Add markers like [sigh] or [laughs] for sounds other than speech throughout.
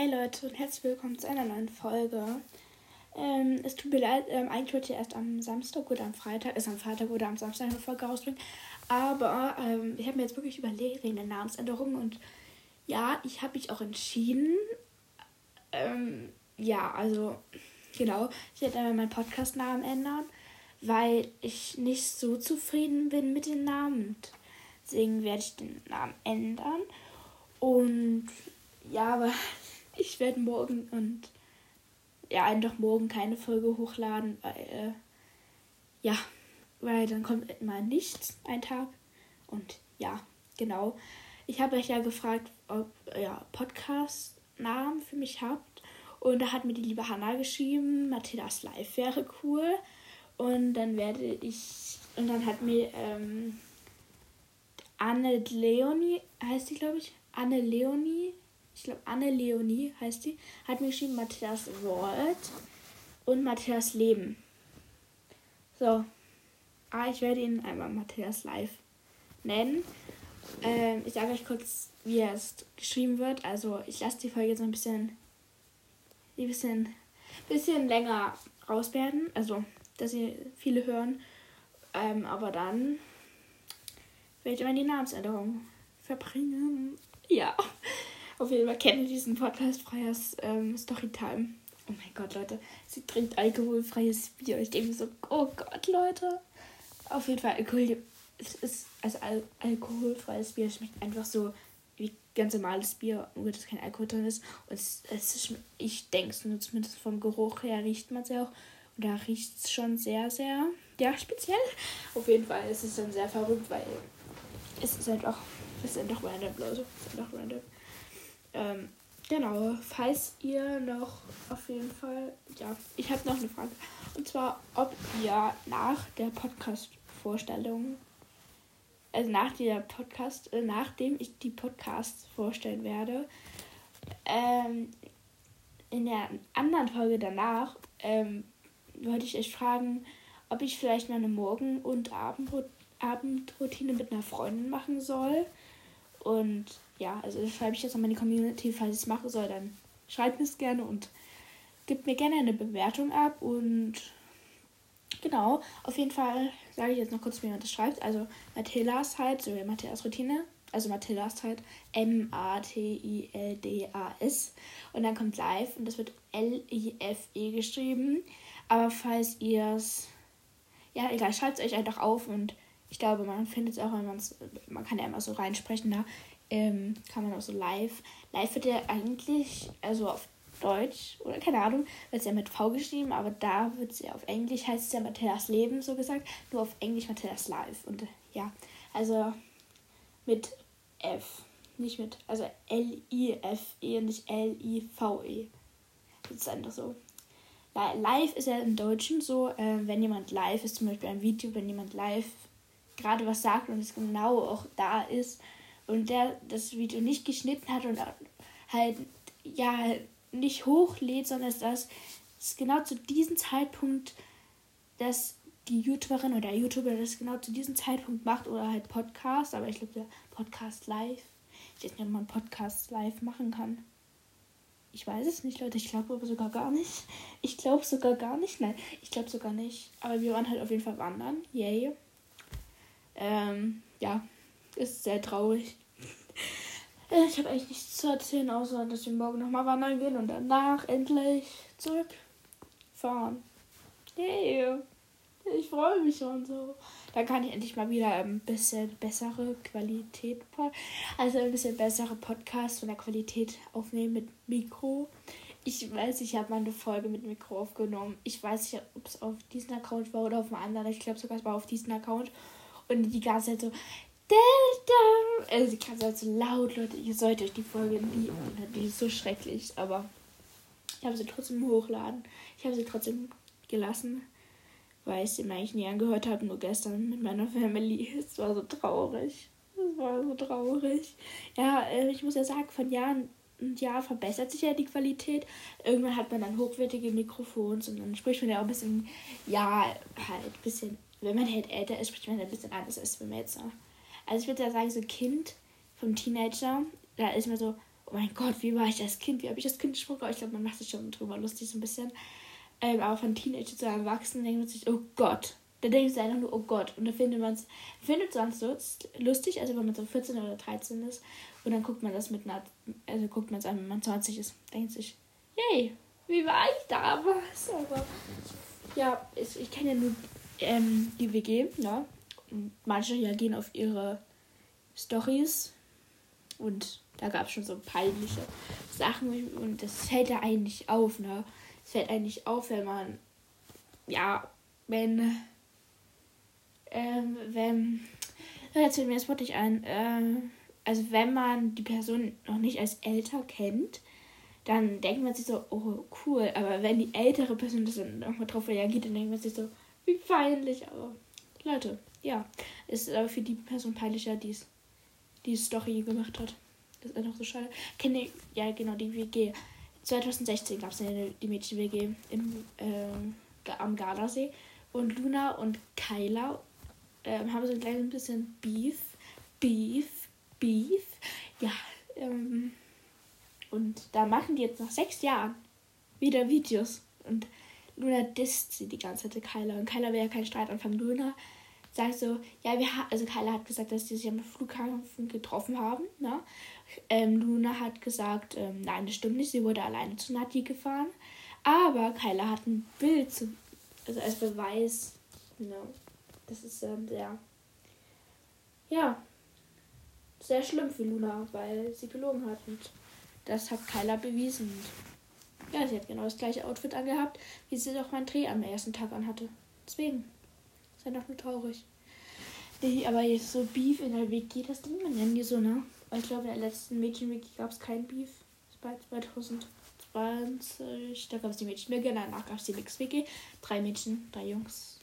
Hey Leute und herzlich willkommen zu einer neuen Folge. Ähm, es tut mir leid, ähm, eigentlich wollte ich erst am Samstag oder am Freitag, ist am Freitag oder am Samstag eine Folge rausbringen. Aber ähm, ich habe mir jetzt wirklich überlegt wegen der Namensänderung und ja, ich habe mich auch entschieden. Ähm, ja, also genau, ich werde einmal meinen Podcast-Namen ändern, weil ich nicht so zufrieden bin mit dem Namen. Deswegen werde ich den Namen ändern. Und ja, aber ich werde morgen und ja, einfach morgen keine Folge hochladen, weil äh, ja, weil dann kommt mal nichts ein Tag. Und ja, genau. Ich habe euch ja gefragt, ob ihr Podcast-Namen für mich habt. Und da hat mir die liebe Hanna geschrieben, Mathildas Live wäre cool. Und dann werde ich, und dann hat mir ähm, Anne Leonie, heißt die, glaube ich, Anne Leonie ich glaube Anne Leonie heißt die, hat mir geschrieben Matthias Wort und Matthias Leben. So. Ah, ich werde ihn einmal Matthias Live nennen. Ähm, ich sage euch kurz, wie es geschrieben wird. Also ich lasse die Folge jetzt ein bisschen, ein bisschen, bisschen länger raus werden. Also, dass sie viele hören. Ähm, aber dann werde ich immer die Namensänderung verbringen. Ja. Auf jeden Fall kennt ihr diesen Podcast Freies ähm, Storytime. Oh mein Gott, Leute. Sie trinkt alkoholfreies Bier. Ich denke so, oh Gott, Leute. Auf jeden Fall, Alkohol es ist, also Al alkoholfreies Bier schmeckt einfach so wie ganz normales Bier, nur dass kein Alkohol drin ist. Und es, es ich denke es nur zumindest vom Geruch her riecht man es ja auch. Und da riecht es schon sehr, sehr, ja, speziell. Auf jeden Fall ist es dann sehr verrückt, weil es ist einfach, es ist einfach random, Leute. Es ist einfach random. Ähm, genau, falls ihr noch auf jeden Fall, ja, ich habe noch eine Frage. Und zwar, ob ihr nach der Podcast-Vorstellung, also nach der Podcast, äh, nachdem ich die Podcasts vorstellen werde, ähm, in der anderen Folge danach, ähm, wollte ich euch fragen, ob ich vielleicht meine Morgen- und Abendroutine mit einer Freundin machen soll. Und ja, also schreibe ich jetzt an meine Community, falls ich es machen soll, dann schreibt mir es gerne und gebt mir gerne eine Bewertung ab. Und genau, auf jeden Fall sage ich jetzt noch kurz, wie man das schreibt. Also Matildas halt, so wie Matildas Routine. Also Matildas halt M-A-T-I-L-D-A-S. Und dann kommt live und das wird L-I-F-E geschrieben. Aber falls ihr es. Ja, egal, schreibt es euch einfach auf und ich glaube, man findet es auch, wenn man es. Man kann ja immer so reinsprechen da ähm, kann man auch so live. Live wird ja eigentlich, also auf Deutsch oder keine Ahnung, wird es ja mit V geschrieben, aber da wird es ja auf Englisch, heißt es ja Matthias Leben so gesagt, nur auf Englisch Matthias Live. Und ja, also mit F, nicht mit, also L-I-F-E und nicht L-I-V-E. Das ist einfach so. Live ist ja im Deutschen so, äh, wenn jemand live ist, zum Beispiel ein Video, wenn jemand live gerade was sagt und es genau auch da ist, und der das Video nicht geschnitten hat und halt ja nicht hochlädt, sondern dass es genau zu diesem Zeitpunkt, dass die YouTuberin oder der YouTuber das genau zu diesem Zeitpunkt macht oder halt Podcast, aber ich glaube der Podcast live. Ich weiß nicht, ob man Podcast live machen kann. Ich weiß es nicht, Leute. Ich glaube aber sogar gar nicht. Ich glaube sogar gar nicht. Nein, ich glaube sogar nicht. Aber wir waren halt auf jeden Fall wandern. Yay. Ähm, ja, ist sehr traurig. [laughs] Ich habe eigentlich nichts zu erzählen, außer dass wir morgen nochmal wandern gehen und danach endlich zurückfahren. Yay! Ich freue mich schon so. Dann kann ich endlich mal wieder ein bisschen bessere Qualität, also ein bisschen bessere Podcast von der Qualität aufnehmen mit Mikro. Ich weiß, ich habe mal eine Folge mit Mikro aufgenommen. Ich weiß nicht, ob es auf diesem Account war oder auf einem anderen. Ich glaube sogar, es war auf diesem Account. Und die ganze Zeit so, also, die kann halt so laut, Leute. Ihr sollt euch die Folge lieben. Die ist so schrecklich. Aber ich habe sie trotzdem hochladen. Ich habe sie trotzdem gelassen, weil ich sie mir eigentlich nie angehört habe. Nur gestern mit meiner Family. Es war so traurig. Es war so traurig. Ja, äh, ich muss ja sagen, von Jahr und Jahr verbessert sich ja die Qualität. Irgendwann hat man dann hochwertige Mikrofons und dann spricht man ja auch ein bisschen, ja, halt ein bisschen, wenn man halt älter ist, spricht man ein bisschen anders, als wenn man jetzt also ich würde sagen, so Kind vom Teenager, da ist man so, oh mein Gott, wie war ich als Kind? Wie habe ich als Kind gesprochen? Ich glaube, man macht sich schon drüber lustig so ein bisschen. Ähm, aber von Teenager zu Erwachsenen denkt man sich, oh Gott. Da denkt man einfach nur, oh Gott. Und da findet man es findet so lustig, also wenn man so 14 oder 13 ist. Und dann guckt man das mit einer, also guckt man es an, wenn man 20 ist. Denkt sich, yay, wie war ich damals? Aber ja, ich, ich kenne ja nur ähm, die WG, ja. Und manche ja gehen auf ihre Stories und da gab es schon so peinliche Sachen und das fällt ja eigentlich auf, ne? Es fällt eigentlich auf, wenn man, ja, wenn, ähm, wenn, jetzt fällt mir das Wort nicht ein, äh, also wenn man die Person noch nicht als älter kennt, dann denkt man sich so, oh cool, aber wenn die ältere Person das dann nochmal drauf reagiert, dann denkt man sich so, wie peinlich, aber Leute, ja, ist aber für die Person peinlicher, die es die Story gemacht hat. Das ist einfach so schade. Kenne ja genau die WG. 2016 gab es die Mädchen-WG äh, am Gardasee. Und Luna und Kyla äh, haben so ein kleines bisschen Beef. Beef, Beef. Ja, ähm, und da machen die jetzt nach sechs Jahren wieder Videos. Und Luna disst sie die ganze Zeit, Kyla. Und Kyla will ja keinen Streit anfangen. Luna sagt so, ja, wir haben, also Kyla hat gesagt, dass die sich am Flughafen getroffen haben, ne? Ähm, Luna hat gesagt, ähm, nein, das stimmt nicht, sie wurde alleine zu Nati gefahren. Aber Kyla hat ein Bild, zu, also als Beweis, ne? Das ist ähm, sehr, ja, sehr schlimm für Luna, weil sie gelogen hat und das hat Kyla bewiesen. Ja, sie hat genau das gleiche Outfit angehabt, wie sie doch meinen Dreh am ersten Tag anhatte. Deswegen. Ist einfach nur traurig. Nee, aber jetzt so Beef in der WG, das Ding, man nennen die so, ne? Ich glaube, in der letzten Mädchen-WG gab es kein Beef. Das war 2020. Da gab es die Mädchen-WG, danach gab es die Mix-WG. Drei Mädchen, drei Jungs.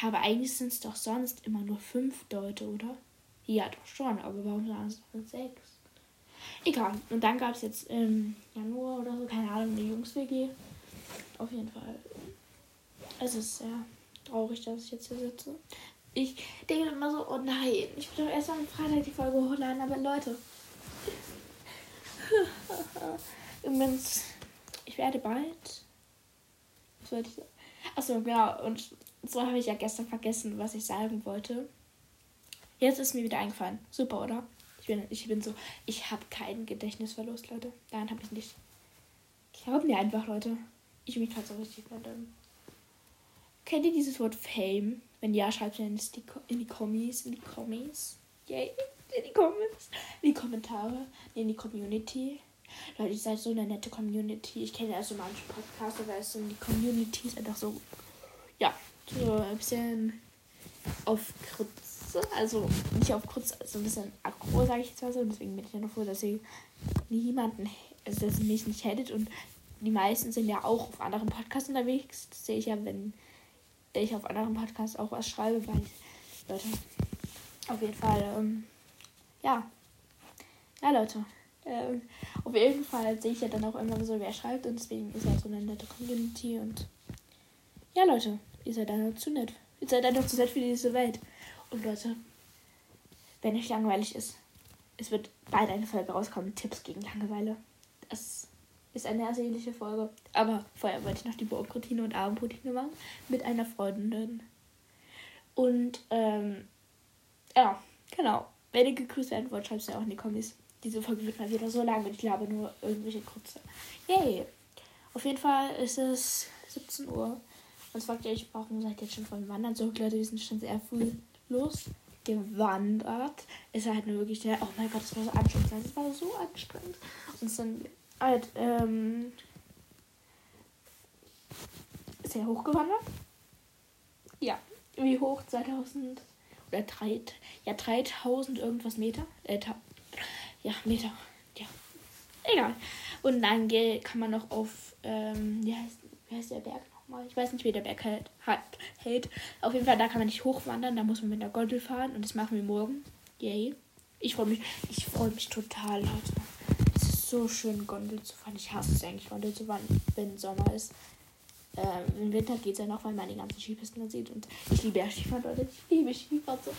Ja, aber eigentlich sind es doch sonst immer nur fünf Leute, oder? Ja, doch schon, aber warum waren es sechs? Egal. Und dann gab es jetzt im Januar oder so, keine Ahnung, eine Jungs-WG. Auf jeden Fall. Es ist sehr traurig, dass ich jetzt hier sitze. Ich denke immer so, oh nein, ich will doch erst am Freitag die Folge hochladen, aber Leute. [laughs] Übrigens, ich werde bald. Was wollte ich sagen? Achso, genau. Und so habe ich ja gestern vergessen, was ich sagen wollte. Jetzt ist mir wieder eingefallen. Super, oder? Ich bin, ich bin so, ich habe keinen Gedächtnisverlust, Leute. Nein, habe ich nicht. Glaubt mir einfach, Leute. Ich bin gerade so richtig verdammt. Kennt ihr dieses Wort Fame? Wenn ja, schreibt ihr in die, in die Kommis, in die Kommis. Yay, in die Kommis. In die Kommentare, in die Community. Leute, ihr seid so eine nette Community. Ich kenne ja so manche Podcasts, aber es sind die Communities einfach so, ja, so ein bisschen auf Krütze. Also nicht auf Krütze, so ein bisschen aggro, sage ich jetzt mal so. Deswegen bin ich ja noch froh, dass ihr niemanden, also dass ihr mich nicht hättet. Und die meisten sind ja auch auf anderen Podcasts unterwegs. Das sehe ich ja, wenn ich auf anderen Podcasts auch was schreibe, weil ich, Leute, auf jeden Fall, ähm, ja. Ja, Leute. Ähm, auf jeden Fall sehe ich ja dann auch immer so, wer schreibt und deswegen ist ja so eine nette Community und ja, Leute, ihr seid einfach zu nett. Ihr seid einfach zu nett für diese Welt. Und Leute, wenn euch langweilig ist, es wird bald eine Folge rauskommen Tipps gegen Langeweile. Das ist eine ersehnliche Folge. Aber vorher wollte ich noch die Morgenroutine und Abendroutine machen mit einer Freundin. Und, ähm, ja, genau. Wenn ihr gegrüßt werden wollt, schreibt es mir auch in die Kommis. Diese Folge wird mal wieder so lang und ich glaube nur irgendwelche kurze. Yay! Auf jeden Fall ist es 17 Uhr. Und fragt ihr euch, warum seid ihr jetzt schon vom Wandern? So, Leute, wir sind schon sehr früh gewandert. Ist halt nur wirklich der, oh mein Gott, das war so anstrengend. Das war so anstrengend. Und sind halt ähm, sehr hoch gewandert. Ja, wie hoch? 2000 oder 3, ja, 3000 irgendwas Meter. Äh, ja, Meter. Ja, egal. Und dann kann man noch auf, ähm, wie heißt, wie heißt der Berg nochmal? Ich weiß nicht, wie der Berg halt, halt, hält. Auf jeden Fall, da kann man nicht hochwandern, da muss man mit der Gondel fahren und das machen wir morgen. Yay. Ich freue mich, ich freue mich total, Leute so schön, Gondel zu fahren. Ich hasse es eigentlich, Gondel zu fahren, wenn Sommer ist. Ähm, Im Winter geht es ja noch, weil man die ganzen Skipisten dann sieht. Und ich liebe ja Skifahren, Leute. Ich liebe Skifahren so.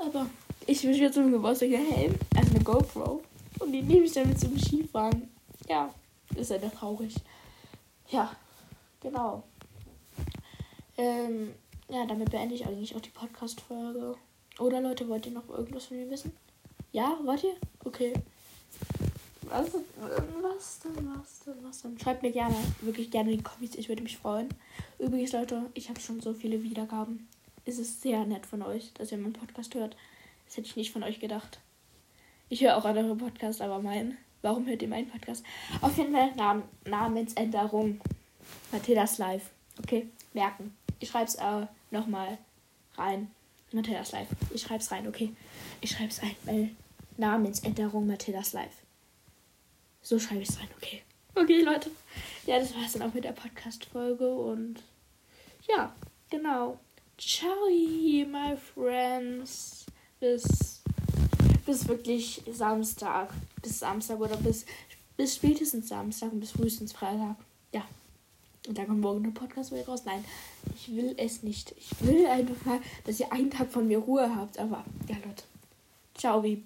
Aber ich wünsche so einen Geburtstag Helm, also eine GoPro. Und die nehme ich dann mit zum Skifahren. Ja, ist ja traurig. Ja, genau. Ähm, ja, damit beende ich eigentlich auch die Podcast-Folge. Oder Leute, wollt ihr noch irgendwas von mir wissen? Ja, wollt ihr? Okay. Was, was denn, was denn, was denn? Schreibt mir gerne, wirklich gerne in die Kommis, ich würde mich freuen. Übrigens, Leute, ich habe schon so viele Wiedergaben. Es ist sehr nett von euch, dass ihr meinen Podcast hört. Das hätte ich nicht von euch gedacht. Ich höre auch andere Podcasts, aber meinen. Warum hört ihr meinen Podcast? Auf jeden Fall Nam Namensänderung. Mathildas Live. Okay, merken. Ich schreibe es äh, nochmal rein. Mathildas Live. Ich schreibe es rein, okay. Ich schreibe es ein, weil Namensänderung Mathildas Live. So schreibe ich es rein, okay. Okay, Leute. Ja, das war es dann auch mit der Podcast-Folge und ja, genau. Ciao, my friends. Bis, bis wirklich Samstag. Bis Samstag oder bis, bis spätestens Samstag und bis frühestens Freitag. Ja. Und dann kommt morgen eine Podcast-Folge raus. Nein, ich will es nicht. Ich will einfach mal, dass ihr einen Tag von mir Ruhe habt. Aber ja, Leute. Ciao, wie.